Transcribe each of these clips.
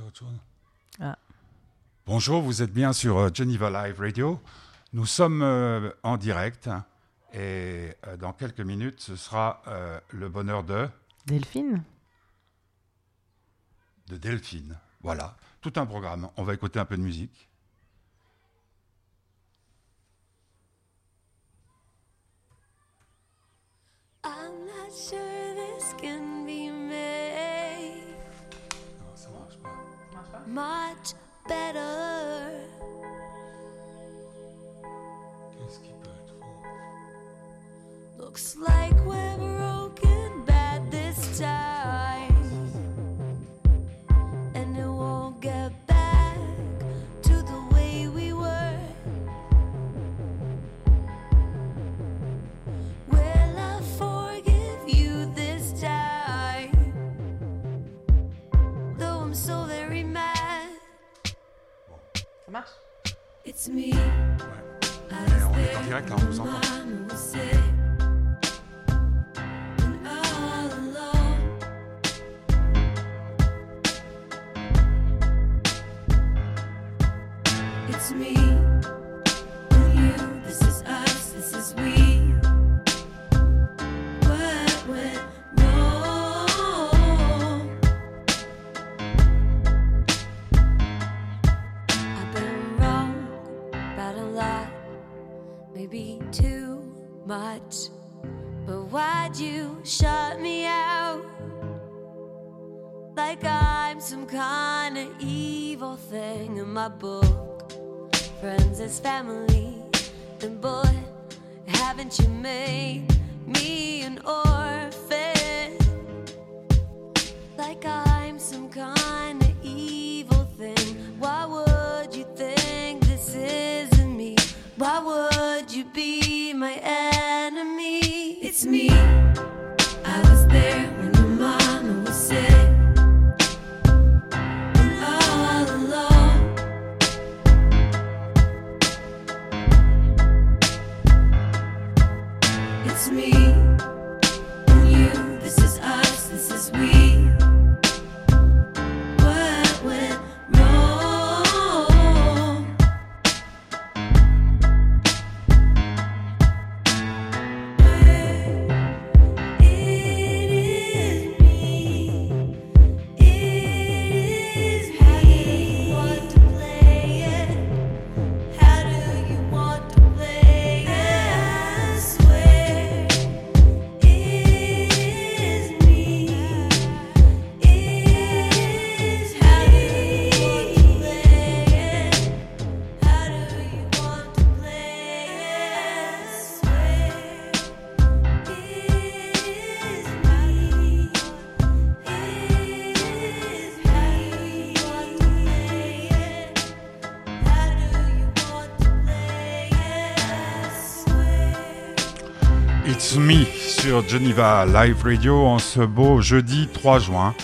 autre chose. Ah. Bonjour, vous êtes bien sur euh, Geneva Live Radio. Nous sommes euh, en direct et euh, dans quelques minutes, ce sera euh, le bonheur de, Delphine de Delphine. Voilà, tout un programme. On va écouter un peu de musique. Much better. Qu'est-ce qui peut être faux Looks like we're marche it's me. Ouais. Mais on est en direct là, on vous entend. Mama will say, and all alone. It's me about a lot maybe too much. But why'd you shut me out? Like I'm some kind of evil thing in my book. Friends is family, then boy, haven't you made me an orphan? Like I'm Why would you be my enemy? It's Me sur Geneva Live Radio en ce beau jeudi 3 juin.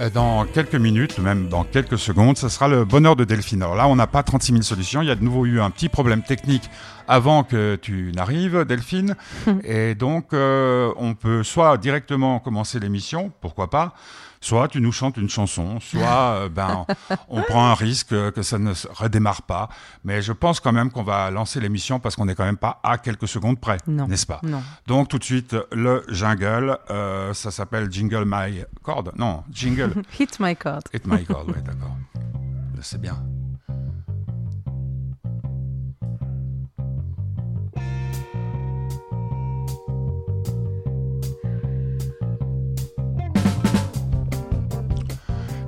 Euh, Dans quelques minutes, même dans quelques secondes, ce sera le bonheur de Delphine. Alors là, on n'a pas 36 000 solutions. Il y a de nouveau eu un petit problème technique avant que tu n'arrives, Delphine. Et donc, euh, on peut soit directement commencer l'émission, pourquoi pas, soit tu nous chantes une chanson, soit euh, ben, on prend un risque euh, que ça ne redémarre pas. Mais je pense quand même qu'on va lancer l'émission parce qu'on n'est quand même pas à quelques secondes près, n'est-ce pas? Non. donc tout de suite, le jingle, euh, ça s'appelle Jingle My Chord. Non, Jingle Hit my chord. Hit My Chord, ouais, d'accord. C'est bien. «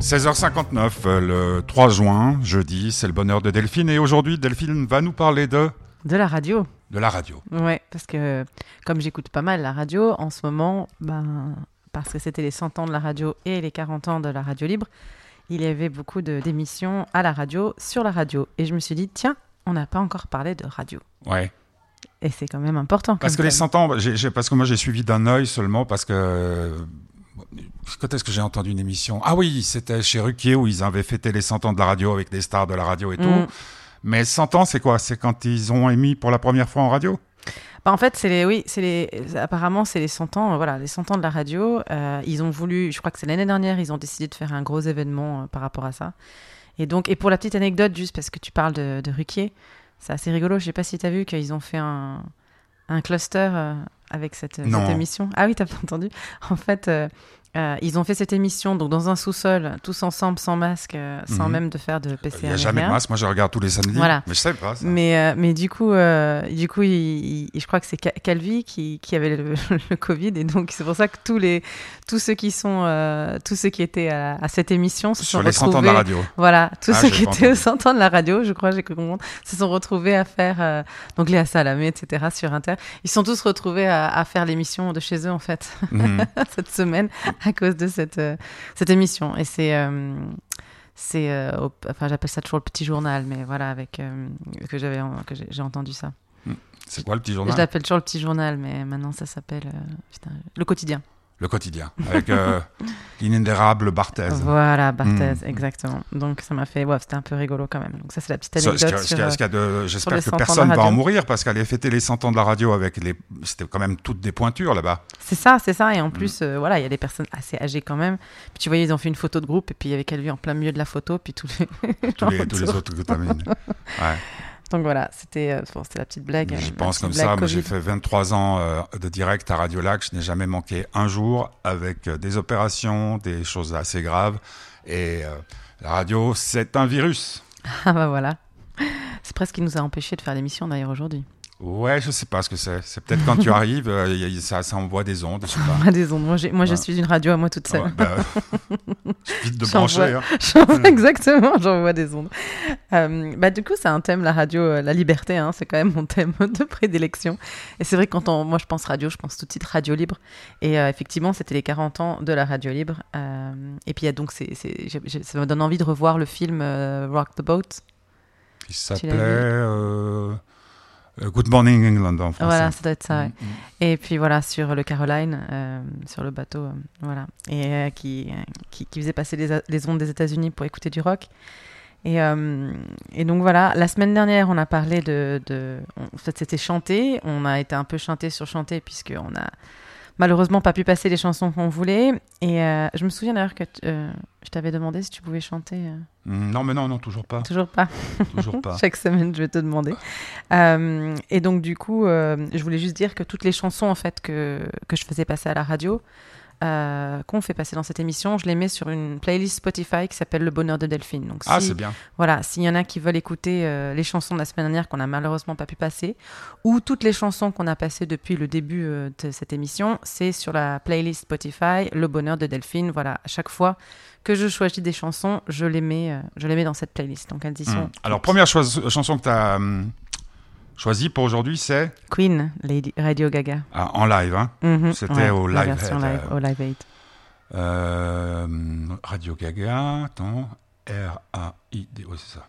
16h59, euh, le 3 juin, jeudi, c'est le bonheur de Delphine. Et aujourd'hui, Delphine va nous parler de, De la radio. de la radio. Ouais, parce que comme j'écoute pas mal la radio en ce moment, ben, parce que c'était les 100 ans de la radio et les 40 ans de la radio libre, il y avait beaucoup d'émissions à la radio, sur la radio. Et je me suis dit, tiens, on n'a pas encore parlé de radio. Ouais. Et c'est quand même important. Parce que les thème. 100 ans, parce que moi j'ai suivi d'un œil seulement parce que. Quand est-ce que j'ai entendu une émission? Ah oui, c'était chez Ruquier où ils avaient fêté les 100 ans de la radio avec des stars de la radio et tout. Mm. Mais 100 ans, c'est quoi? C'est quand ils ont émis pour la première fois en radio? Bah, en fait, c'est les, oui, c'est les, apparemment, c'est les 100 ans, euh, voilà, les 100 ans de la radio. Euh, ils ont voulu, je crois que c'est l'année dernière, ils ont décidé de faire un gros événement euh, par rapport à ça. Et donc, et pour la petite anecdote, juste parce que tu parles de, de Ruquier, c'est assez rigolo. Je sais pas si tu as vu qu'ils ont fait un, un cluster euh, avec cette, cette émission. Ah oui, t'as pas entendu? En fait, euh, ils ont fait cette émission donc dans un sous-sol, tous ensemble, sans masque, euh, sans Mhm. même de faire de Il PCR. n'y a jamais de masque. Moi, je regarde tous les samedis. Voilà. Mais je sais pas ça. Mais, euh, mais du coup, du coup il- il- je crois que c'est Ca- Calvi qui, qui avait le, le Covid. Et donc, c'est pour ça que tous, les, tous ceux qui sont, tous ceux qui étaient à, à cette émission se Sur sont les 100 ans de retrouvés. la radio. Voilà, tous Ah, ceux j'ai qui étaient aux entendu. 100 ans de la radio, je crois, j'ai cru comprendre, se sont retrouvés à faire, donc Léa Salamé, etc., sur Inter. Ils sont tous retrouvés à, à faire l'émission de chez eux, en fait, Mhm. cette semaine, à cause de cette, euh, cette émission. Et c'est. euh, c'est euh, enfin j'appelle ça toujours le petit journal mais voilà avec euh, que j'avais que j'ai entendu ça C'est quoi le petit je journal? l'appelle toujours le petit journal, mais maintenant ça s'appelle euh, le quotidien. Le quotidien. Avec euh, l'inénérable Barthez. Voilà, Barthez, Mm. exactement. Donc ça m'a fait, ouais, c'était un peu rigolo quand même. Donc ça c'est la petite anecdote euh, J'espère que 100 ans de la personne va en mourir parce qu'aller fêter les 100 ans de la radio avec les. C'était quand même toutes des pointures là-bas. C'est ça, c'est ça. Et en plus, euh, voilà, il y a des personnes assez âgées quand même. Puis tu voyais, ils ont fait une photo de groupe et puis il y avait Calvi en plein milieu de la photo, puis tous les. Tous les, tous les autres contaminés. Ouais. Donc voilà, c'était euh, bon, la petite blague. J'y euh, pense comme ça. j'ai fait 23 ans euh, de direct à Radio Lac. Je n'ai jamais manqué un jour avec des opérations, des choses assez graves. Et euh, la radio, c'est un virus. Ah bah voilà. C'est presque ce qui nous a empêchés de faire l'émission d'ailleurs aujourd'hui. Ouais, je sais pas ce que c'est. C'est peut-être quand tu arrives, euh, ça, ça envoie des ondes. Je sais pas. Des ondes. Moi, je suis une radio à moi toute seule. Ouais, bah, vite de brancher. hein. Exactement, j'envoie des ondes. Euh, bah, du coup, c'est un thème, la radio, euh, la liberté, hein, c'est quand même mon thème de prédilection. Et c'est vrai que quand on, moi je pense radio, je pense tout de suite radio libre. Et effectivement, c'était les 40 ans de la radio libre. Et puis, il y a donc, ça me donne envie de revoir le film Rock the Boat. Il s'appelait Good Morning England en français. Voilà, ça doit être ça. ouais. Mm, mm. Et puis voilà, sur le Caroline, euh, sur le bateau, euh, voilà, et euh, qui, euh, qui, qui faisait passer les, les ondes des États-Unis pour écouter du rock. Et, euh, et donc voilà, la semaine dernière, on a parlé de. de en fait, c'était chanté. On a été un peu chanté sur chanté, puisqu'on a malheureusement pas pu passer les chansons qu'on voulait. Et euh, je me souviens d'ailleurs que euh, je t'avais demandé si tu pouvais chanter. euh, Mm, Non, mais non, non, toujours pas. toujours pas. toujours pas. Chaque semaine, je vais te demander. Euh, et donc, du coup, je voulais juste dire que toutes les chansons en fait que, que je faisais passer à la radio, euh, qu'on fait passer dans cette émission, je les mets sur une playlist Spotify qui s'appelle Le Bonheur de Delphine. Donc, Ah, si- c'est bien. voilà, s'il y en a qui veulent écouter euh, les chansons de la semaine dernière qu'on n'a malheureusement pas pu passer, ou toutes les chansons qu'on a passées depuis le début euh, de cette émission, c'est sur la playlist Spotify Le Bonheur de Delphine. Voilà, à chaque fois que je choisis des chansons, je les mets, je les mets dans cette playlist. Donc elles y sont. Mm. Alors, première chose- chanson que tu as choisie pour aujourd'hui, c'est Queen, Lady Radio Gaga. ah, en live. Hein Mhm, C'était au la Live version Aid, live, euh, au Live Aid. Euh, Radio Gaga, attends, R-A-I-D, oui, c'est ça.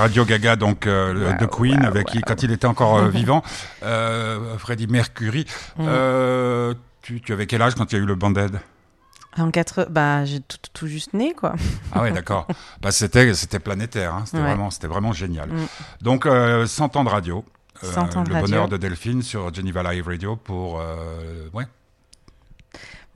Radio Gaga, donc euh, Wow, de Queen, wow, avec qui, wow. quand il était encore euh, vivant, euh, Freddie Mercury. Mm. Euh, tu, tu avais quel âge quand il y a eu le Band-Aid? En 4 bah, j'ai tout, tout juste né, quoi. Ah ouais, d'accord. bah, c'était, c'était planétaire, hein. c'était, Ouais. vraiment, c'était vraiment génial. Mm. Donc, euh, 100 ans de radio. Euh, 100 ans de le radio. bonheur de Delphine sur Geneva Live Radio pour, euh, ouais,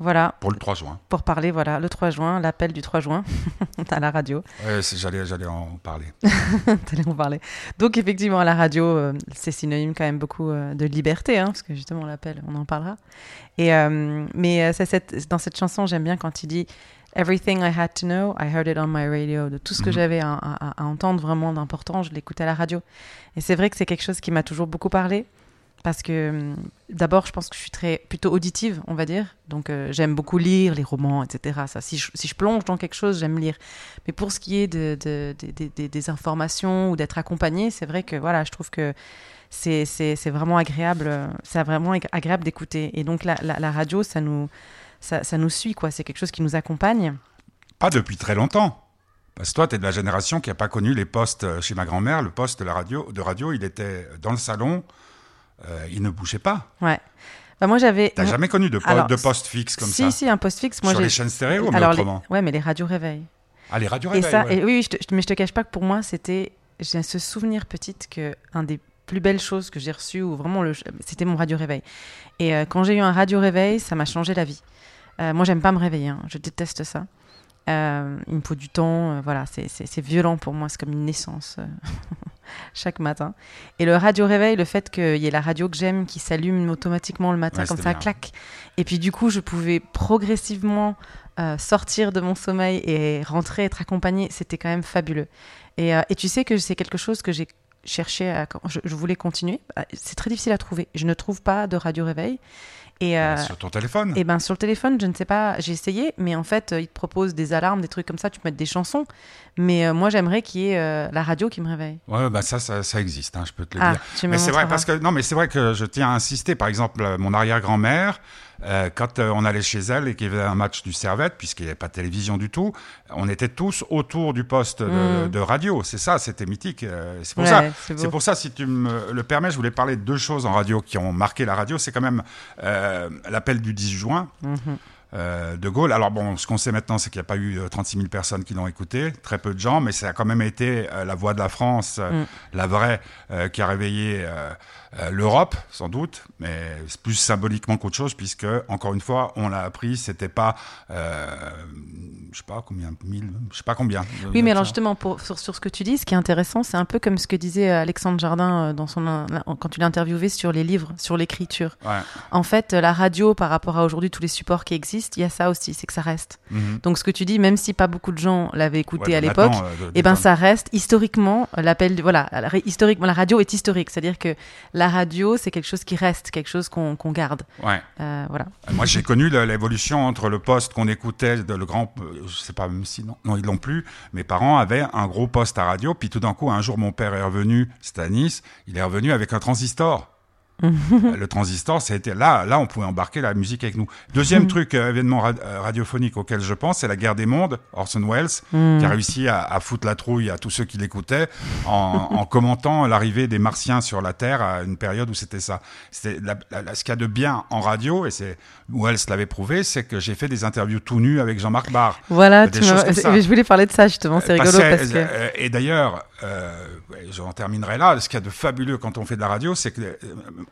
Voilà, pour le 3 juin. pour parler, voilà, le 3 juin, l'appel du 3 juin à la radio. Ouais, j'allais, j'allais en parler. T'allais en parler. Donc, effectivement, à la radio, euh, c'est synonyme quand même beaucoup euh, de liberté, hein, parce que justement, l'appel, on en parlera. Et, euh, mais cette, dans cette chanson, j'aime bien quand il dit Everything I had to know, I heard it on my radio. De tout ce que Mhm. j'avais à, à- à entendre vraiment d'important, je l'écoutais à la radio. Et c'est vrai que c'est quelque chose qui m'a toujours beaucoup parlé. Parce que hum, d'abord, je pense que je suis très plutôt auditive, on va dire. Donc euh, j'aime beaucoup lire les romans, etc. Ça, si je, plonge dans quelque chose, j'aime lire. Mais pour ce qui est de, de- de- de- de- des informations ou d'être accompagné, c'est vrai que voilà, je trouve que c'est c'est- vraiment agréable. euh, C'est vraiment ag- agréable d'écouter. Et donc la, la- radio, ça nous ça nous suit quoi. C'est quelque chose qui nous accompagne. Pas depuis très longtemps. Parce que toi, tu es de la génération qui n'a pas connu les postes euh, chez ma grand-mère. Le poste de, la radio, de radio, il était dans le salon, euh, il ne bougeait pas. Ouais. Bah, moi j'avais. Tu n'as jamais connu de, po- Alors, de poste fixe comme si ça si un poste fixe. Moi Sur les chaînes stéréo, mais Alors les- autrement ouais, mais les radios réveillent. Ah, les radios Et réveil, ça, ouais. et oui, oui, je te- mais je te cache pas que pour moi, c'était, j'ai ce souvenir petite que un des plus belles choses que j'ai reçues, ou vraiment, le, c'était mon radio réveil. Et euh, quand j'ai eu un radio réveil, ça m'a changé la vie. Euh, moi, j'aime pas me réveiller, hein, je déteste ça. Euh, il me faut du temps, voilà, c'est, violent pour moi, c'est comme une naissance chaque matin. Et le radio réveil, le fait qu'il y ait la radio que j'aime qui s'allume automatiquement le matin, Ouais, comme ça, bien. clac. Et puis du coup, je pouvais progressivement euh, sortir de mon sommeil et rentrer, être accompagnée, c'était quand même fabuleux. Et, euh, et tu sais que c'est quelque chose que j'ai cherché, à, quand je, je voulais continuer. Euh, C'est très difficile à trouver. Je ne trouve pas de radio réveil. Et, euh, Sur ton téléphone et ben sur le téléphone, je ne sais pas, j'ai essayé, mais en fait, euh, ils te proposent des alarmes, des trucs comme ça, tu peux mettre des chansons. Mais euh, moi, j'aimerais qu'il y ait euh, la radio qui me réveille. Ouais, bah ça, ça, ça existe, hein, je peux te le Ah, dire. Mais c'est vrai, parce que, non, mais c'est vrai que je tiens à insister. Par exemple, mon arrière-grand-mère, euh, quand euh, on allait chez elle et qu'il y avait un match du Servette, puisqu'il n'y avait pas de télévision du tout, on était tous autour du poste de, Mm. de radio. C'est ça, c'était mythique. Euh, C'est pour Ouais, ça. c'est pour ça, si tu me le permets, je voulais parler de deux choses en radio qui ont marqué la radio. C'est quand même l'appel du 10 juin. Mhm. Euh, de Gaulle. Alors bon, ce qu'on sait maintenant, c'est qu'il n'y a pas eu euh, 36 000 personnes qui l'ont écouté, très peu de gens, mais ça a quand même été euh, la voix de la France, euh, Mm. la vraie, euh, qui a réveillé euh, euh, l'Europe, sans doute, mais c'est plus symboliquement qu'autre chose, puisque, encore une fois, on l'a appris, c'était pas, euh, je sais pas combien, 1000, je sais pas combien. Oui, mais alors justement, pour, sur, sur ce que tu dis, ce qui est intéressant, c'est un peu comme ce que disait Alexandre Jardin euh, dans son, quand tu l'as interviewé sur les livres, sur l'écriture. Ouais. En fait, la radio, par rapport à aujourd'hui, tous les supports qui existent, il y a ça aussi, c'est que ça reste. Mhm. Donc ce que tu dis, même si pas beaucoup de gens l'avaient écouté Ouais, à l'époque, euh, eh ben ça reste historiquement l'appel. Voilà, la, historiquement, la radio est historique, c'est-à-dire que la radio, c'est quelque chose qui reste, quelque chose qu'on garde. Ouais. Euh, voilà. Moi, j'ai connu l'évolution entre le poste qu'on écoutait, de le grand, euh, je sais pas même si non, non ils l'ont plus. Mes parents avaient un gros poste à radio, puis tout d'un coup, un jour, mon père est revenu, c'était à Nice, il est revenu avec un transistor. Euh, le transistor, c'était là, là, on pouvait embarquer la musique avec nous. Deuxième truc, euh, événement ra- euh, radiophonique auquel je pense, c'est la guerre des mondes, Orson Welles, Hmm. qui a réussi à, à foutre la trouille à tous ceux qui l'écoutaient en, en commentant l'arrivée des Martiens sur la Terre à une période où c'était ça. C'était ce qu'il y a de bien en radio, et c'est Welles l'avait prouvé, c'est que j'ai fait des interviews tout nus avec Jean-Marc Barr. Voilà, Des tu choses comme ça. je voulais parler de ça justement, c'est rigolo Parce que- parce que. et d'ailleurs, euh, j'en terminerai là. Ce qu'il y a de fabuleux quand on fait de la radio, c'est que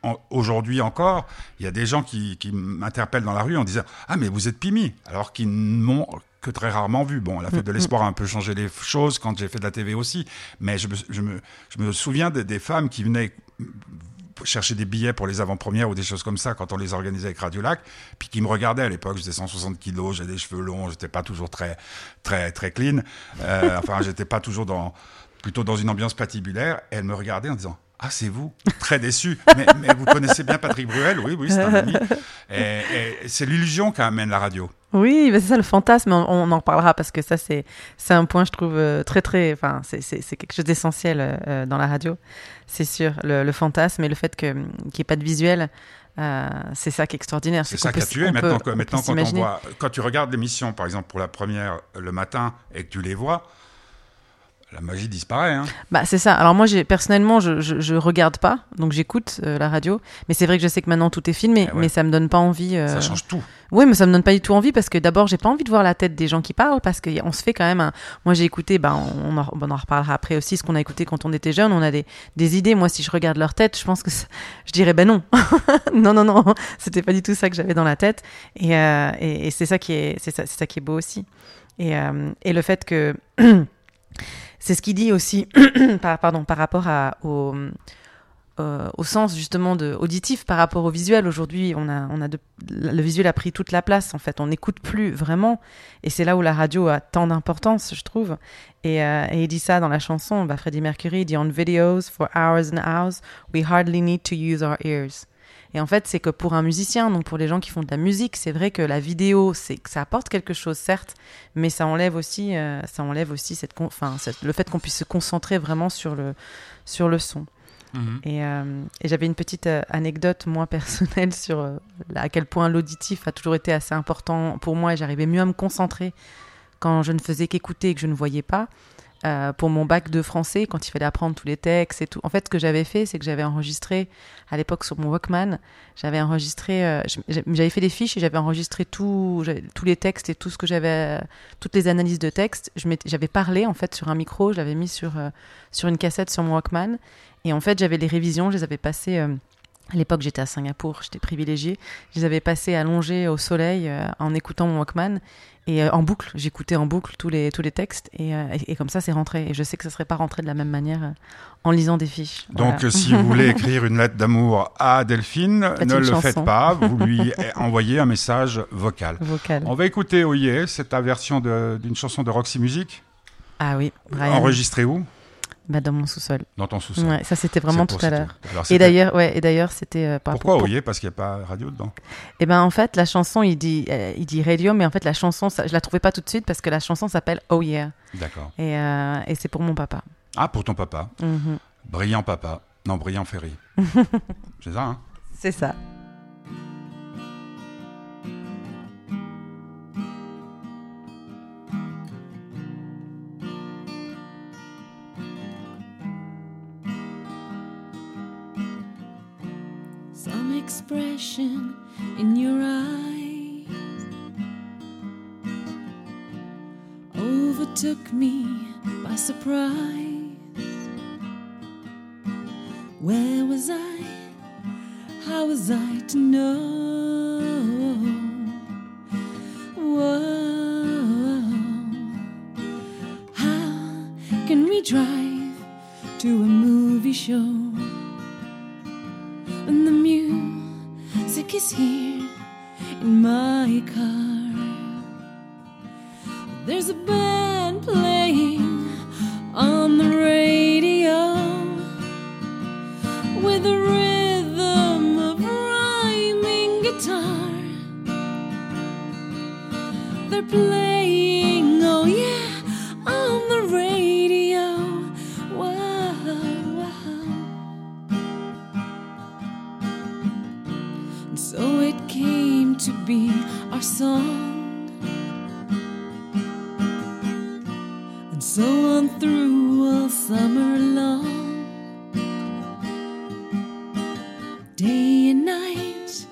en- aujourd'hui encore, il y a des gens qui, qui m'interpellent dans la rue en disant Ah, mais vous êtes Pimi Alors qu'ils ne m'ont que très rarement vu. Bon, la fête de l'espoir a un peu changé les choses quand j'ai fait de la TV aussi. Mais je me, je me, je me souviens de- des femmes qui venaient chercher des billets pour les avant-premières ou des choses comme ça quand on les organisait avec Radio Lac, puis qui me regardaient à l'époque, j'étais 160 kilos, j'avais des cheveux longs, j'étais pas toujours très très très clean, Euh, enfin j'étais pas toujours dans plutôt dans une ambiance patibulaire, et elle me regardait en disant ah, c'est vous? Très déçu. Mais, mais vous connaissez bien Patrick Bruel? Oui, oui, c'est un ami. Et, et c'est l'illusion qu'amène la radio. Oui, c'est ça le fantasme, on, on en reparlera parce que ça c'est un point je trouve euh, très très, enfin c'est- quelque chose d'essentiel euh, dans la radio, c'est sûr, le, le fantasme et le fait qu'il n'y ait pas de visuel, euh, c'est ça qui est extraordinaire. C'est ça qui a tué. Maintenant, peut- on quand, on voit, quand tu regardes l'émission, par exemple, pour la première le matin, et que tu les vois, la magie disparaît. Hein. Bah, c'est ça. Alors moi, j'ai personnellement, je, je, je regarde pas, donc j'écoute euh, la radio. Mais c'est vrai que je sais que maintenant tout est filmé, Eh ouais. mais ça me donne pas envie. euh, Ça change tout. Oui, mais ça me donne pas du tout envie parce que d'abord, j'ai pas envie de voir la tête des gens qui parlent parce qu'on se fait quand même. Un... Moi, j'ai écouté, on en, on en reparlera après aussi, ce qu'on a écouté quand on était jeune. On a des, des idées. Moi, si je regarde leur tête, je pense que ça- je dirais ben non, non, non, non, c'était pas du tout ça que j'avais dans la tête. Et, euh, et, et c'est ça qui est, c'est ça, c'est ça qui est beau aussi. Et, et le fait que c'est ce qu'il dit aussi, par, pardon, par rapport au, euh, au sens justement de auditif par rapport au visuel. Aujourd'hui, on a, on a le visuel a pris toute la place. En fait, on n'écoute plus vraiment, et c'est là où la radio a tant d'importance, je trouve. Et, euh, il dit ça dans la chanson. Bah, Freddie Mercury dit on videos for hours and hours, we hardly need to use our ears. Et en fait, c'est que pour un musicien, donc pour les gens qui font de la musique, c'est vrai que la vidéo, c'est que ça apporte quelque chose, certes, mais ça enlève aussi, euh, ça enlève aussi cette, enfin, le fait qu'on puisse se concentrer vraiment sur le, sur le son. Mhm. Et, euh, et j'avais une petite euh, anecdote, moi, personnelle, sur euh, à quel point l'auditif a toujours été assez important pour moi et j'arrivais mieux à me concentrer quand je ne faisais qu'écouter et que je ne voyais pas. Euh, pour mon bac de français, quand il fallait apprendre tous les textes et tout. En fait, ce que j'avais fait, c'est que j'avais enregistré, à l'époque sur mon Walkman, j'avais enregistré, euh, j'avais fait des fiches et j'avais enregistré tous les textes et tout ce que j'avais, toutes les analyses de texte. J'avais parlé, en fait, sur un micro, je l'avais mis sur, euh, sur une cassette sur mon Walkman. Et en fait, j'avais les révisions, je les avais passées. À l'époque, j'étais à Singapour, j'étais privilégiée. Je les avais passées allongées au soleil euh, en écoutant mon Walkman et euh, en boucle. J'écoutais en boucle tous les, tous les textes et, euh, et, et comme ça, c'est rentré. Et je sais que ça serait pas rentré de la même manière en lisant des fiches. Donc, Voilà. si vous voulez écrire une lettre d'amour à Delphine, Faites ne le chanson. faites pas. Vous lui envoyez un message vocal. Vocal. On va écouter Oye, c'est ta version d'une chanson de Roxy Music. Ah oui, Brian. Enregistrée où Bah, dans mon sous-sol. Dans ton sous-sol. Ouais, ça, c'était vraiment tout à l'heure. Et d'ailleurs, ouais, et d'ailleurs, c'était euh, Pourquoi pour- Oye Parce qu'il n'y a pas radio dedans. Eh ben en fait, la chanson, il dit, euh, il dit radio, mais en fait, la chanson, ça, je la trouvais pas tout de suite parce que la chanson s'appelle Oh Yeah, D'accord. et, euh, et c'est pour mon papa. Ah, pour ton papa. Mhm. Brillant papa. Non, brillant Ferry. c'est ça, hein? C'est ça. Expression in your eyes overtook me by surprise. Where was I? How was I to know? Whoa. How can we drive to a movie show? Music is here in my car. There's a band playing on the radio with a rhythm of rhyming guitar. They're playing, song. And so on through all summer long. Day and night,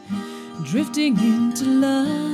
drifting into love. Love.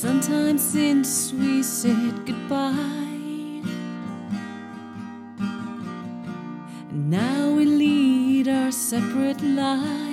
Sometimes since we said goodbye. And now we lead our separate lives.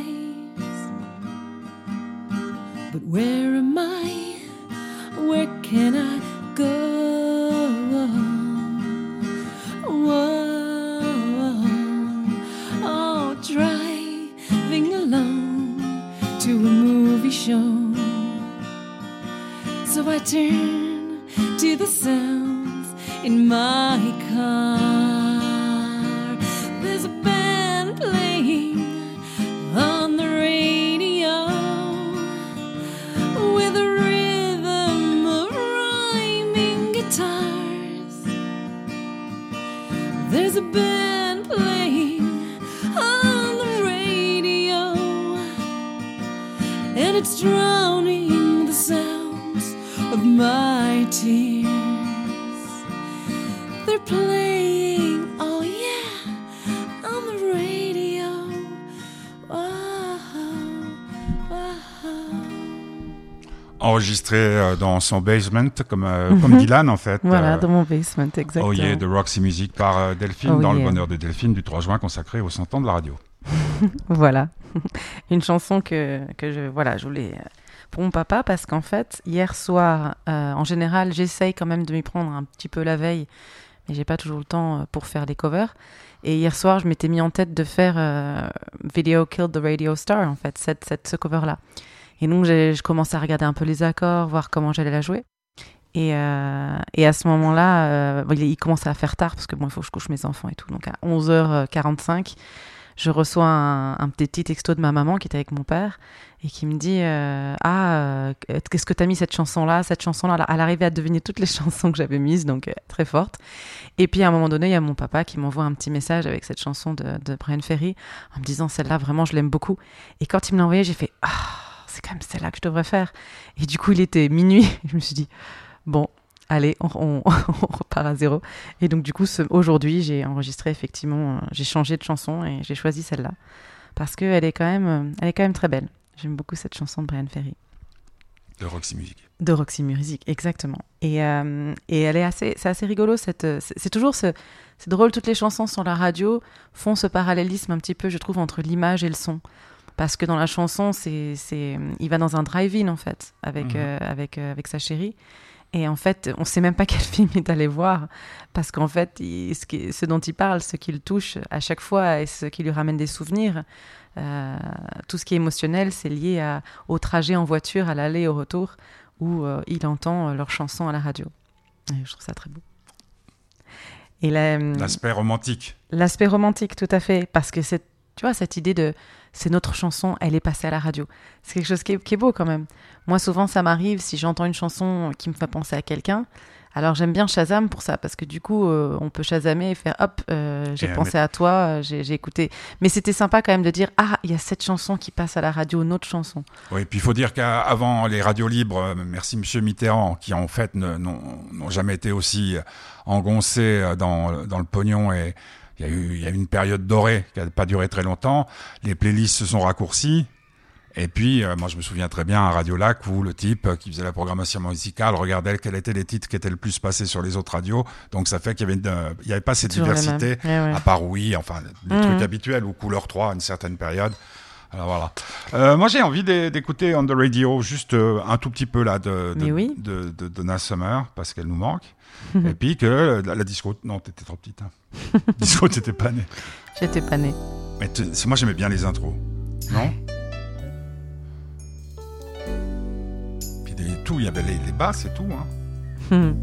Dans son basement, comme, euh, comme Dylan en fait. Voilà, Euh, dans mon basement, exactement. Oh yeah, de Roxy Music par euh, Delphine Oh dans le bonheur de Delphine du 3 juin consacré aux 100 ans de la radio. Voilà. Une chanson que, que je, voilà, je voulais pour mon papa parce qu'en fait, hier soir, euh, en général, j'essaye quand même de m'y prendre un petit peu la veille, mais j'ai pas toujours le temps pour faire les covers. Et hier soir, je m'étais mis en tête de faire euh, Video Killed the Radio Star, en fait, cette, cette, ce cover-là. Et donc, je commençais à regarder un peu les accords, voir comment j'allais la jouer. Et, euh, à ce moment-là, euh, il, il commençait à faire tard parce que bon, il faut que je couche mes enfants et tout. Donc à 11h45, je reçois un, petit texto de ma maman qui était avec mon père et qui me dit euh, Ah, qu'est-ce que t'as mis cette chanson-là? Cette chanson-là, elle arrivait à deviner toutes les chansons que j'avais mises, donc très forte. Et puis à un moment donné, il y a mon papa qui m'envoie un petit message avec cette chanson de, de Brian Ferry en me disant Celle-là, vraiment, je l'aime beaucoup. Et quand il me l'a envoyée, j'ai fait Ah, c'est quand même celle-là que je devrais faire. Et du coup, il était minuit. Je me suis dit Bon, allez, on, on- on repart à zéro. Et donc, du coup, aujourd'hui, j'ai enregistré effectivement, euh, j'ai changé de chanson et j'ai choisi celle-là. Parce qu'elle est, quand même, euh, elle est quand même très belle. J'aime beaucoup cette chanson de Brian Ferry. De Roxy Music. De Roxy Music, exactement. Et, euh, et elle est assez, c'est assez rigolo. Cette, c'est toujours ce, c'est drôle. Toutes les chansons sur la radio font ce parallélisme un petit peu, je trouve, entre l'image et le son. Parce que dans la chanson, c'est, c'est, il va dans un drive-in en fait avec, Mhm. euh, avec, euh, avec sa chérie. Et en fait, on sait même pas quel film il est allé voir, parce qu'en fait, il- ce, qui- ce dont il parle, ce qui le touche à chaque fois et ce qui lui ramène des souvenirs, euh, tout ce qui est émotionnel, c'est lié à- au trajet en voiture, à l'aller et au retour, où il entend leurs chansons à la radio. Et je trouve ça très beau. Et la- L'aspect romantique. L'aspect romantique, tout à fait, parce que c'est, tu vois, cette idée de c'est notre chanson, elle est passée à la radio. C'est quelque chose qui est, qui est beau quand même. Moi, souvent, ça m'arrive si j'entends une chanson qui me fait penser à quelqu'un. Alors, j'aime bien Shazam pour ça, parce que du coup, euh, on peut Shazamer et faire hop, euh, j'ai Et, euh, pensé à toi, j'ai écouté. Mais c'était sympa quand même de dire ah, il y a cette chanson qui passe à la radio, notre chanson. Oui, puis il faut dire qu'avant les radios libres, merci Monsieur Mitterrand, qui en fait n'ont jamais été aussi engoncés dans, dans le pognon et il y a eu il y a eu une période dorée qui n'a pas duré très longtemps. Les playlists se sont raccourcies. Et puis, euh, moi, je me souviens très bien à Radio Lac où le type euh, qui faisait la programmation musicale regardait quels étaient les titres qui étaient le plus passés sur les autres radios. Donc, ça fait qu'il y avait, une, euh, il y avait pas cette Toujours les diversité. Ouais, ouais. à part oui, enfin, des Mhm. trucs habituels ou couleur 3 à une certaine période. Alors voilà. Euh, moi, j'ai envie d'é- d'écouter on the radio juste euh, un tout petit peu là de, de, oui. de, de Donna Summer parce qu'elle nous manque. Et puis que la, la disco, non, t'étais trop petite. Hein. disco, t'étais pas née. J'étais pas née. Mais moi, j'aimais bien les intros. Non? Puis des, tout, il y avait les, les basses et tout. Hein.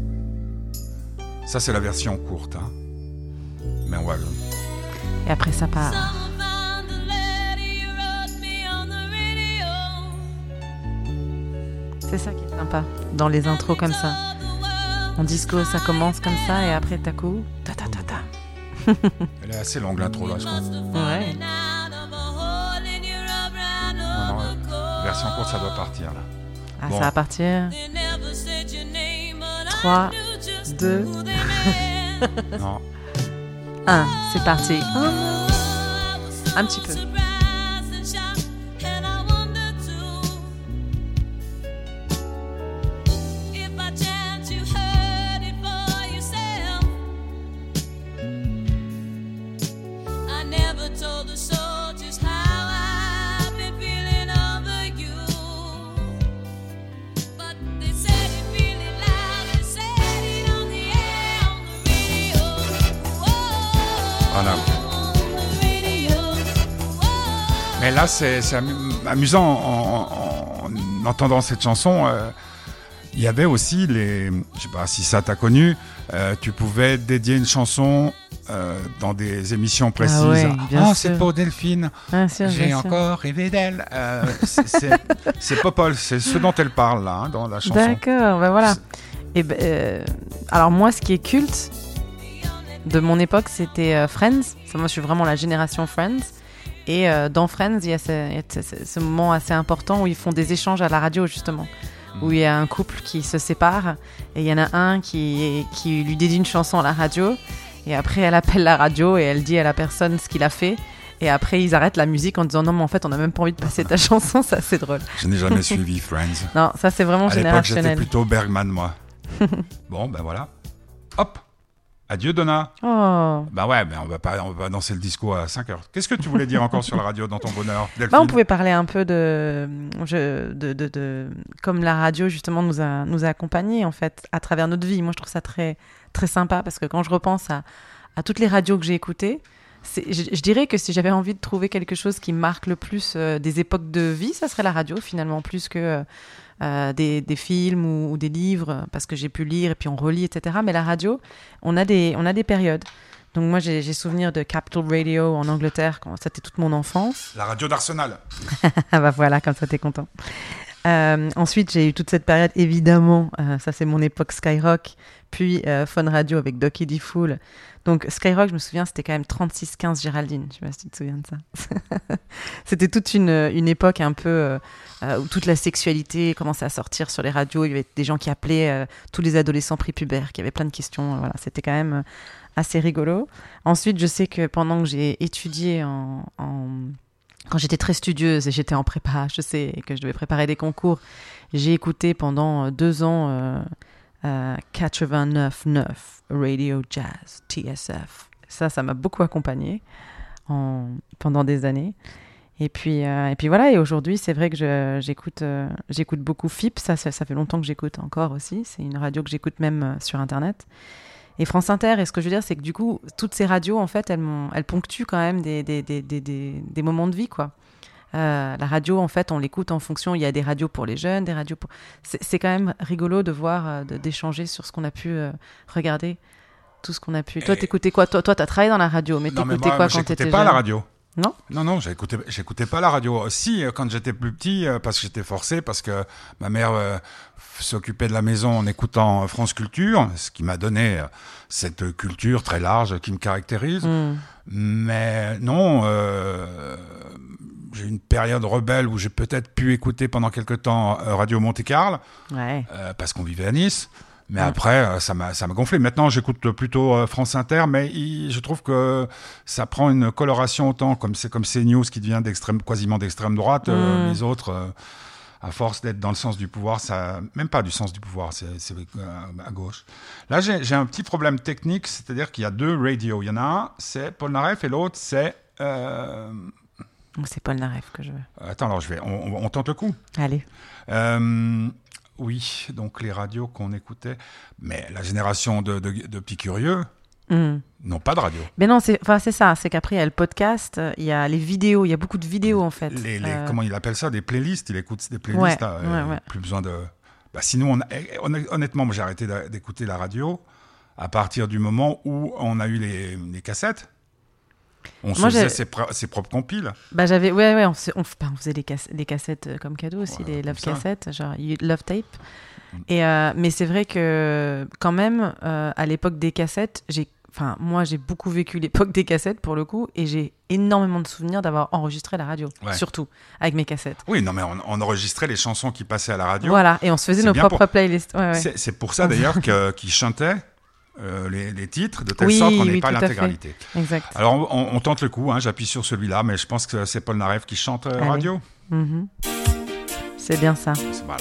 Ça, c'est la version courte. Hein. Mais on va. Et après, ça part. C'est ça qui est sympa dans les intros comme ça. En disco, ça commence comme ça et après, t'as coup, ta ta ta ta. Elle est assez longue l'intro là, je crois. Ouais. Non, non, euh, version courte, ça doit partir là. Ah, Bon. ça va partir. 3, 2, Non. 1. C'est parti. Un petit peu. Là, c'est c'est amu- amusant en, en- en entendant cette chanson. euh, Il y avait aussi les. Je sais pas si ça t'a connu. euh, tu pouvais dédier une chanson euh, dans des émissions précises. ouais, bien c'est pour Delphine. J'ai encore rêvé d'elle. Euh, c'est- Popol, c'est ce dont elle parle là, hein, dans la chanson. D'accord, ben voilà. Et ben, euh, alors moi, ce qui est culte de mon époque, c'était Friends. Ça, moi, je suis vraiment la génération Friends. Et euh, dans Friends, il y a, ce, il y a ce- ce- ce moment assez important où ils font des échanges à la radio, justement. Où il y a un couple qui se sépare et il y en a un qui, qui lui dédie une chanson à la radio. Et après, elle appelle la radio et elle dit à la personne ce qu'il a fait. Et après, ils arrêtent la musique en disant non, mais en fait, on n'a même pas envie de passer ta chanson. Ça, c'est drôle. Je n'ai jamais suivi Friends. Non, ça, c'est vraiment À l'époque, j'étais générationnel. plutôt Bergman, moi. bon, ben voilà. Hop. Adieu, Donna. Oh. Bah ouais, mais on va pas, on va danser le disco à 5 heures. Qu'est-ce que tu voulais dire encore sur la radio dans ton bonheur, Bah, on pouvait parler un peu de, je, de, de, de- comme la radio justement nous a, nous a accompagnés en fait à travers notre vie. Moi, je trouve ça très, très sympa parce que quand je repense à, à toutes les radios que j'ai écoutées, je dirais que si j'avais envie de trouver quelque chose qui marque le plus euh, des époques de vie, ça serait la radio finalement, plus que euh, euh, des, des films ou, ou des livres, parce que j'ai pu lire et puis on relit, etc. Mais la radio, on a des, on a des périodes. Donc moi, j'ai souvenir de Capital Radio en Angleterre, quand c'était toute mon enfance. La radio d'Arsenal. Ah bah voilà, comme ça t'es content. Euh, ensuite, j'ai eu toute cette période, évidemment, euh, ça c'est mon époque Skyrock, puis euh, Fun Radio avec Docky D. Fool. Donc Skyrock, je me souviens, c'était quand même 36-15 Géraldine, je sais pas si tu te souviens de ça. c'était toute une, une époque un peu euh, euh, où toute la sexualité commençait à sortir sur les radios, il y avait des gens qui appelaient euh, tous les adolescents prépubères, qui avaient plein de questions, voilà, c'était quand même assez rigolo. Ensuite, je sais que pendant que j'ai étudié en- quand j'étais très studieuse et j'étais en prépa, je sais que je devais préparer des concours, j'ai écouté pendant deux ans euh, 89.9 Radio Jazz TSF. Ça, ça m'a beaucoup accompagné en, pendant des années. Et puis, euh, et puis voilà, et aujourd'hui, c'est vrai que j'écoute euh, j'écoute beaucoup FIP, ça, ça, fait longtemps que j'écoute encore aussi. C'est une radio que j'écoute même euh, sur Internet. Et France Inter, et ce que je veux dire, c'est que du coup, toutes ces radios, en fait, elles, ponctuent quand même des, des moments de vie, quoi. Euh, la radio, en fait, on l'écoute en fonction. Il y a des radios pour les jeunes, des radios pour. C'est quand même rigolo de voir, euh, d'échanger sur ce qu'on a pu euh, regarder, tout ce qu'on a pu. Toi, Et- t'écoutais quoi? Toi, toi, t'as travaillé dans la radio, mais t'écoutais quoi moi, quand j'écoutais t'étais pas jeune? la radio. Non? Non, non, j'écoutais, j'écoutais pas la radio. Si, quand j'étais plus petit, parce que j'étais forcé, parce que ma mère euh, s'occupait de la maison en écoutant France Culture, ce qui m'a donné cette culture très large qui me caractérise. Hmm. Mais non, euh, j'ai eu une période rebelle où j'ai peut-être pu écouter pendant quelque temps euh, Radio Monte-Carlo, Ouais. euh, parce qu'on vivait à Nice. Mais Ouais. après, euh, ça m'a, ça m'a gonflé. Maintenant, j'écoute plutôt France Inter, mais il- je trouve que ça prend une coloration autant, comme c'est comme CNews qui devient d'extrême, quasiment d'extrême droite. euh, Mm. les autres, euh, à force d'être dans le sens du pouvoir, ça, même pas du sens du pouvoir, c'est, à gauche. Là, j'ai, un petit problème technique, c'est-à-dire qu'il y a deux radios. Il y en a un, c'est Paul Naref, et l'autre, c'est. euh, Donc, C'est Paul Naref que je veux. Attends, alors je vais, on, tente le coup. Allez. Euh, oui, donc les radios qu'on écoutait, mais la génération de, de- de petits curieux Hmm. n'ont pas de radio. Mais non, c'est enfin, c'est ça. C'est qu'après, il y a le podcast, euh, il y a les vidéos, il y a beaucoup de vidéos en fait. Les, les- Euh, Comment il appelle ça? Des playlists Il écoute des playlists. Ouais, là, euh, ouais, ouais. Plus besoin de. Bah, sinon, on a- eh, honn- honnêtement, j'ai arrêté d'écouter la radio à partir du moment où on a eu les, les cassettes. On se faisait ses, pro- ses propres compiles. Bah j'avais ouais ouais on, faisait- on, f- bah, on faisait des, cass- des cassettes euh, comme cadeau aussi Ouais, des love cassettes genre love tape Mm. et euh, mais c'est vrai que quand même euh, à l'époque des cassettes j'ai enfin moi j'ai beaucoup vécu l'époque des cassettes pour le coup et j'ai énormément de souvenirs d'avoir enregistré la radio Ouais. surtout avec mes cassettes Oui, non, mais on, on enregistrait les chansons qui passaient à la radio. voilà et on se faisait nos propres pour- playlists ouais, ouais. C'est pour ça d'ailleurs qu'ils chantaient euh, les, les titres de telle Oui, sorte qu'on n'ait oui, pas l'intégralité. exact Alors on, on- on tente le coup, hein, j'appuie sur celui-là, mais je pense que c'est Paul Naref qui chante euh, Allez. radio. Mhm. c'est bien ça C'est mal.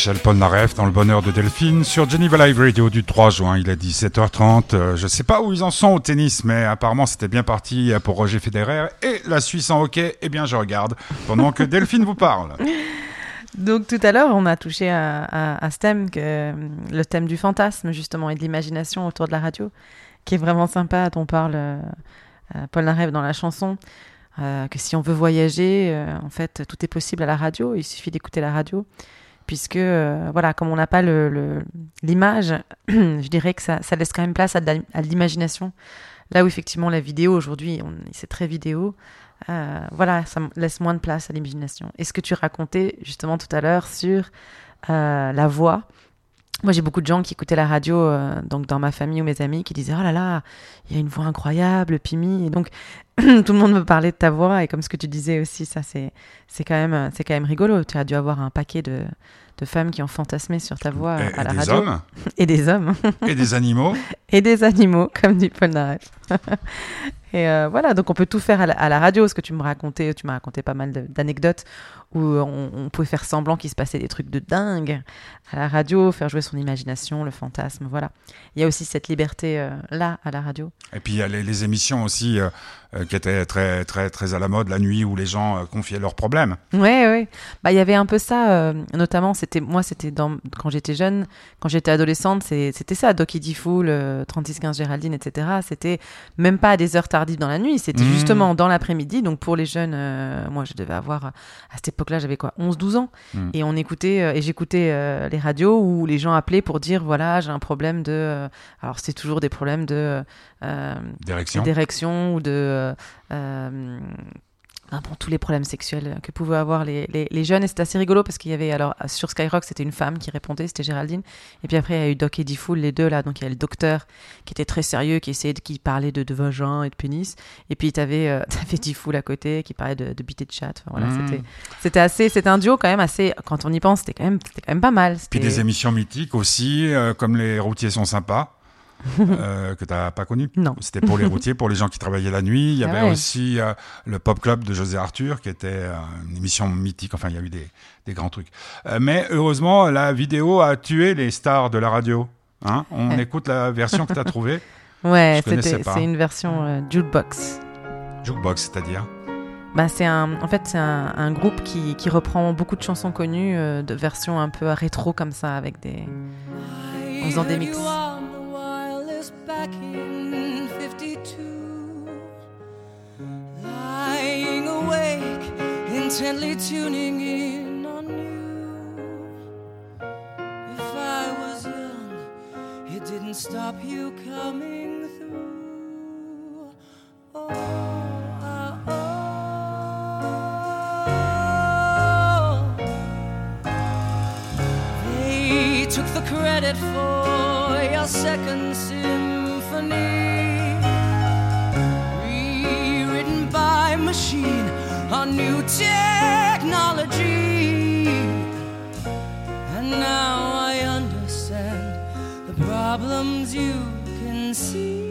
Michel Polnareff dans le bonheur de Delphine sur Geneva Live Radio du 3 juin. Il est 17h30. Euh, je sais pas où ils en sont au tennis, mais apparemment c'était bien parti pour Roger Federer et la Suisse en hockey. Eh bien, je regarde pendant que Delphine vous parle. Donc tout à l'heure, on a touché à, à- ce thème, euh, le thème du fantasme justement et de l'imagination autour de la radio, qui est vraiment sympa, dont parle euh, Paul Naref dans la chanson. que si on veut voyager, en fait, tout est possible à la radio. Il suffit d'écouter la radio, puisque euh, voilà, comme on n'a pas l'image, je dirais que ça, laisse quand même place à l'imagination. Là où effectivement la vidéo aujourd'hui, c'est très vidéo. euh, voilà, ça laisse moins de place à l'imagination. Et ce que tu racontais justement tout à l'heure sur euh, la voix. Moi, j'ai beaucoup de gens qui écoutaient la radio, donc dans ma famille ou mes amis, qui disaient Oh là là, il y a une voix incroyable, Pimi. Et donc, tout le monde me parlait de ta voix. Et comme ce que tu disais aussi, ça, c'est, quand, même, c'est quand même rigolo. Tu as dû avoir un paquet de, de femmes qui ont fantasmé sur ta voix Et, à et la des radio. hommes Et des hommes. et des animaux. et des animaux, comme dit Paul Naref. et euh, voilà, donc on peut tout faire à la, à la radio. Ce que tu me racontais, tu m'as raconté pas mal d'anecdotes où on, on pouvait faire semblant qu'il se passait des trucs de dingue à la radio, faire jouer son imagination, le fantasme, voilà. Il y a aussi cette liberté-là à la radio. Et puis il y a les, les émissions aussi euh, euh, qui étaient très très très à la mode la nuit où les gens euh, confiaient leurs problèmes. Ouais, ouais. Bah, il y avait un peu ça, euh, notamment, c'était, moi, c'était dans, quand j'étais jeune, quand j'étais adolescente, c'était ça, Doki Diffoul, euh, 3615 Géraldine, etc. C'était même pas à des heures tardives dans la nuit, c'était Mmh. justement dans l'après-midi. Donc, pour les jeunes, euh, moi, je devais avoir, à cette époque-là, j'avais quoi, 11, 12 ans. Mmh. Et on écoutait, euh, et j'écoutais euh, les radios où les gens appelaient pour dire, voilà, j'ai un problème de, euh, alors, c'est toujours des problèmes de, D'érection. d'érection ou de ah bon, tous les problèmes sexuels que pouvaient avoir les, les, les jeunes. Et c'était assez rigolo parce qu'il y avait, alors sur Skyrock, c'était une femme qui répondait, c'était Géraldine. Et puis après, il y a eu Doc et Diffoul, les deux là. Donc il y a le docteur qui était très sérieux, qui essayait de, qui parlait de, de vagin et de pénis. Et puis tu avais, euh, t'avais Diffoul à côté qui parlait de, de bite et de chat. Enfin, voilà, Mmh. c'était, c'était assez, c'était un duo quand même assez, quand on y pense, c'était quand même, c'était quand même pas mal. Puis des émissions mythiques aussi, euh, comme les routiers sont sympas. Euh, que t'as pas connu. Non. C'était pour les routiers, pour les gens qui travaillaient la nuit. Il y Ah avait ouais. aussi euh, le Pop Club de José Arthur, qui était euh, une émission mythique. Enfin, il y a eu des, des grands trucs. Mais heureusement, la vidéo a tué les stars de la radio. Hein On Ouais. écoute la version que tu as trouvée. Ouais, c'est une version jukebox. Jukebox, c'est-à-dire? Bah, c'est un, en fait, c'est un, un groupe qui, qui reprend beaucoup de chansons connues, de versions un peu rétro comme ça, avec des. En faisant des mix. back in 52, lying awake, intently tuning in on you. If I was young, it didn't stop you coming through. Oh. oh, oh. took the credit for your second sin problems you can see.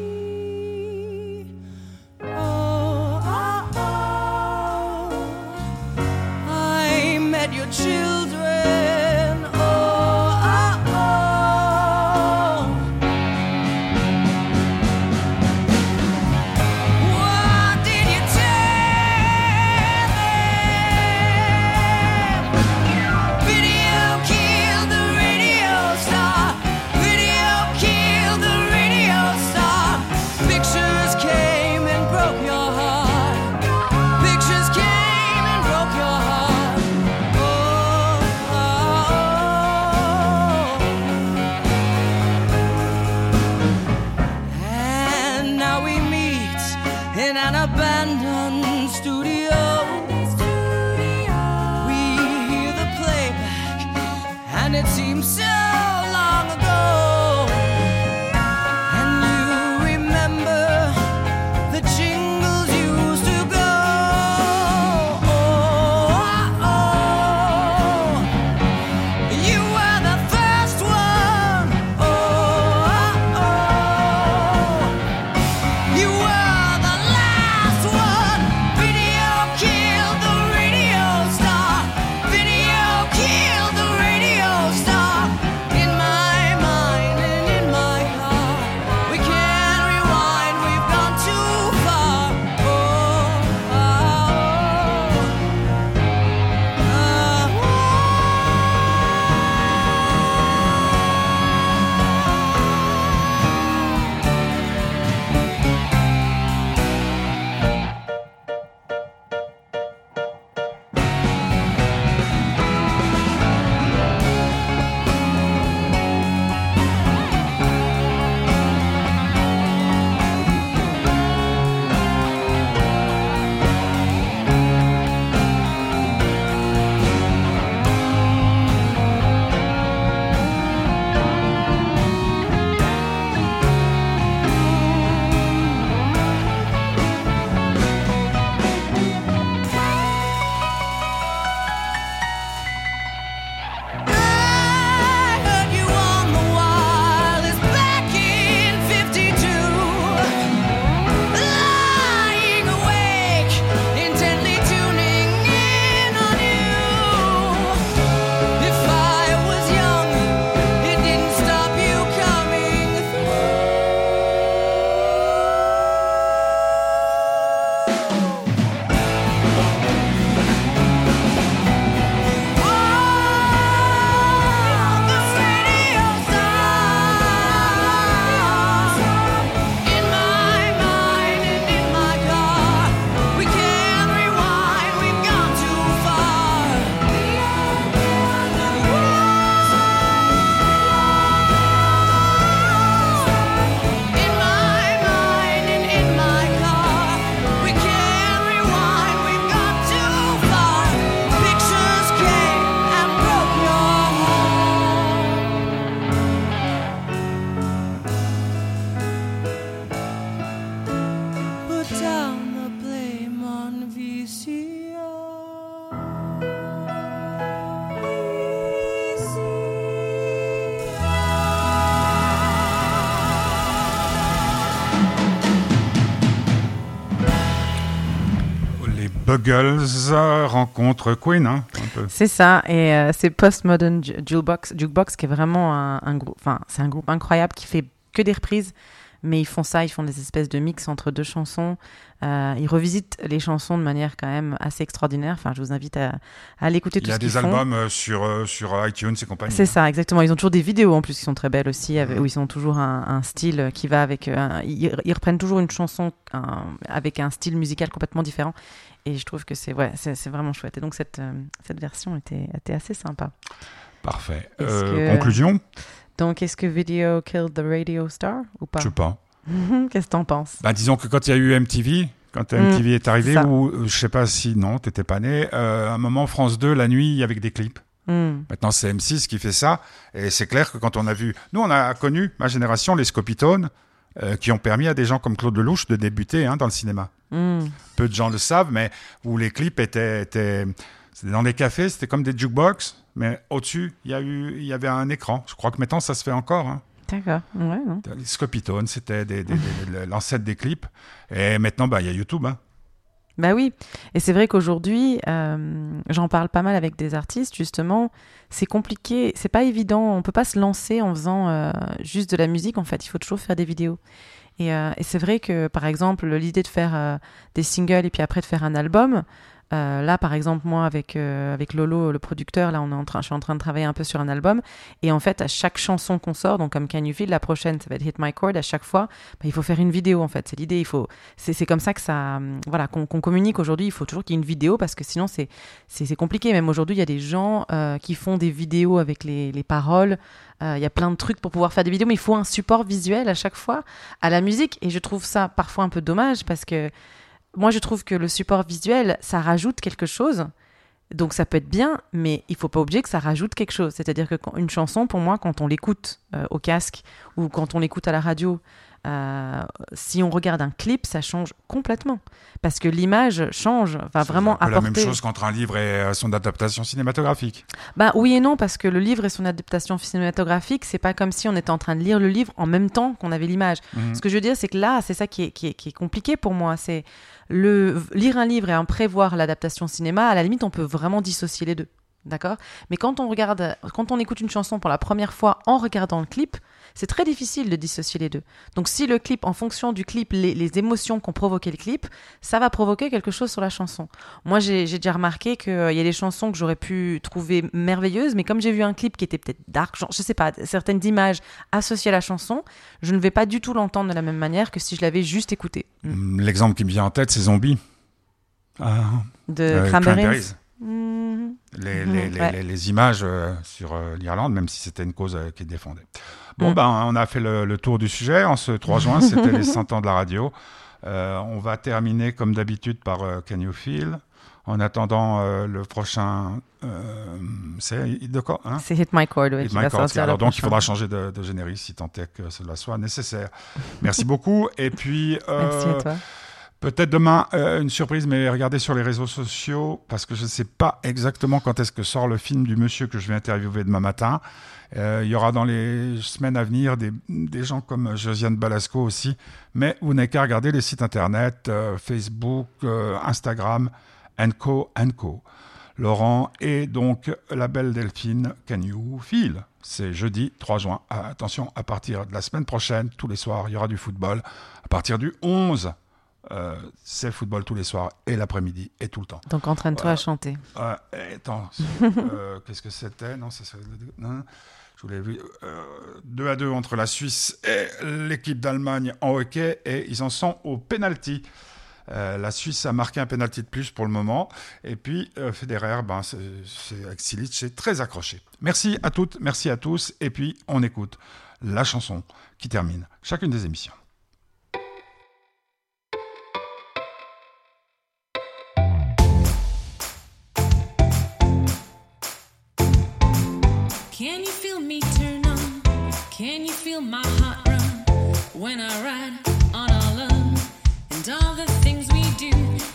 Buggles euh, rencontrent Queen, hein. C'est ça, et euh, c'est Postmodern Ju- Jukebox, Jukebox qui est vraiment un, un groupe, enfin c'est un groupe incroyable qui fait que des reprises, mais ils font ça, ils font des espèces de mix entre deux chansons, Euh, ils revisitent les chansons de manière quand même assez extraordinaire, enfin je vous invite à, à aller écouter Il tout y a ce qu'ils des albums euh, sur, euh, sur iTunes et compagnie. C'est ça, exactement. Ils ont toujours des vidéos en plus qui sont très belles aussi, avec- où ils ont toujours un, un style qui va avec. un- ils, ils reprennent toujours une chanson un- avec un style musical complètement différent. Et je trouve que c'est ouais, vraiment chouette. Et donc cette, cette version était, était assez sympa. Parfait. Que- Conclusion? Donc est-ce que Video killed the radio star ou pas? Je sais pas. Qu'est-ce que t'en penses? Bah, disons que quand il y a eu MTV, quand Mm, MTV est arrivé, ou euh, je sais pas si non, t'étais pas né, euh, à un moment France 2 la nuit avec des clips. Hmm. Maintenant, c'est M6 qui fait ça. Et c'est clair que quand on a vu. Nous, on a connu, ma génération, les scopitones, euh, qui ont permis à des gens comme Claude Lelouch de débuter hein, dans le cinéma. Hmm. Peu de gens le savent, mais où les clips étaient. étaient c'était dans les cafés, c'était comme des jukebox, mais au-dessus, il y, a eu- il y avait un écran. Je crois que maintenant, ça se fait encore. hein. D'accord. Ouais. Les scopitones, c'était des, des- des- l'ancêtre des clips. Et maintenant, bah, il y a YouTube. hein. Bah oui, et c'est vrai qu'aujourd'hui, euh, j'en parle pas mal avec des artistes, justement, c'est compliqué, c'est pas évident, on peut pas se lancer en faisant euh, juste de la musique, en fait, il faut toujours faire des vidéos. Et, euh, et c'est vrai que, par exemple, l'idée de faire des singles et puis après de faire un album, euh, là, par exemple, moi, avec, euh, avec Lolo, le producteur, là, on est en train, je suis en train de travailler un peu sur un album. Et en fait, à chaque chanson qu'on sort, donc comme Can You Feel, la prochaine, ça va être Hit My Chord, à chaque fois, bah, il faut faire une vidéo, en fait. C'est l'idée, il faut, c'est c'est comme ça que ça, voilà, qu'on qu'on communique aujourd'hui. Il faut toujours qu'il y ait une vidéo parce que sinon, c'est c'est c'est compliqué. Même aujourd'hui, il y a des gens euh, qui font des vidéos avec les, les paroles. Euh, Il y a plein de trucs pour pouvoir faire des vidéos, mais il faut un support visuel à chaque fois à la musique. Et je trouve ça parfois un peu dommage parce que moi, je trouve que le support visuel, ça rajoute quelque chose. Donc ça peut être bien, mais il faut pas oublier que ça rajoute quelque chose. C'est-à-dire que quand- une chanson, pour moi, quand on l'écoute euh, au casque ou quand on l'écoute à la radio, euh, si on regarde un clip, ça change complètement. Parce que l'image change, va vraiment peu la même apporter... chose qu'entre un livre et euh, son adaptation cinématographique. Bah oui et non, parce que le livre et son adaptation cinématographique, c'est pas comme si on était en train de lire le livre en même temps qu'on avait l'image. Mhm. Ce que je veux dire, c'est que là, c'est ça qui est, qui, est, qui est compliqué pour moi. C'est le lire un livre et en prévoir l'adaptation cinéma. À la limite, on peut vraiment dissocier les deux. D'accord? Mais quand on regarde, quand on écoute une chanson pour la première fois en regardant le clip, c'est très difficile de dissocier les deux. Donc si le clip, en fonction du clip, les, les émotions qu'ont provoqué le clip, ça va provoquer quelque chose sur la chanson. Moi, j'ai déjà remarqué qu'il y a des chansons que j'aurais pu trouver merveilleuses, mais comme j'ai vu un clip qui était peut-être dark, genre, je sais pas, certaines images associées à la chanson, je ne vais pas du tout l'entendre de la même manière que si je l'avais juste écouté. Hum, L'exemple qui me vient en tête, c'est Zombie. Ah, De euh, Cranberries. Cranberries. Les, Mhm, les, les- ouais. les- les images euh, sur euh, l'Irlande, même si c'était une cause euh, qui défendait. Bon, Mm. ben, on a fait le, le tour du sujet. En ce 3 juin, c'était les 100 ans de la radio. Euh, on va terminer, comme d'habitude, par euh, Can You Feel? En attendant euh, le prochain. c'est de quoi hein? C'est Hit My Chord, oui, Hit My Chord. Alors donc, il faudra changer de, de générique si tant est que cela soit nécessaire. Merci beaucoup. Et puis. Merci à toi. Peut-être demain, euh, une surprise, mais regardez sur les réseaux sociaux, parce que je ne sais pas exactement quand est-ce que sort le film du monsieur que je vais interviewer demain matin. Euh, il y aura dans les semaines à venir des, des gens comme Josiane Balasco aussi, mais vous n'avez qu'à regarder les sites internet, euh, Facebook, euh, Instagram, Co, Co. Laurent et donc la belle Delphine Can You Feel? C'est jeudi 3 juin. Ah, attention, à partir de la semaine prochaine, tous les soirs, il y aura du football. À partir du 11, euh, c'est football tous les soirs et l'après-midi et tout le temps. Donc entraîne-toi Voilà. à chanter. Euh, attends, euh, qu'est-ce que c'était? Non, ça, ça- non, je vous l'ai vu. Euh, 2 à 2 entre la Suisse et l'équipe d'Allemagne en hockey et ils en sont au penalty. Euh, la Suisse a marqué un penalty de plus pour le moment. Et puis, euh, Federer, ben, c'est, c'est très accroché. Merci à toutes, merci à tous. Et puis, on écoute la chanson qui termine chacune des émissions. Can you feel me turn on? Can you feel my heart run when I ride on our love and all the things we do?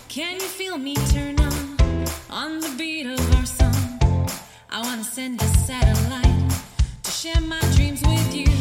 Can you feel me turn on on the beat of our song? I wanna send a satellite to share my dreams with you.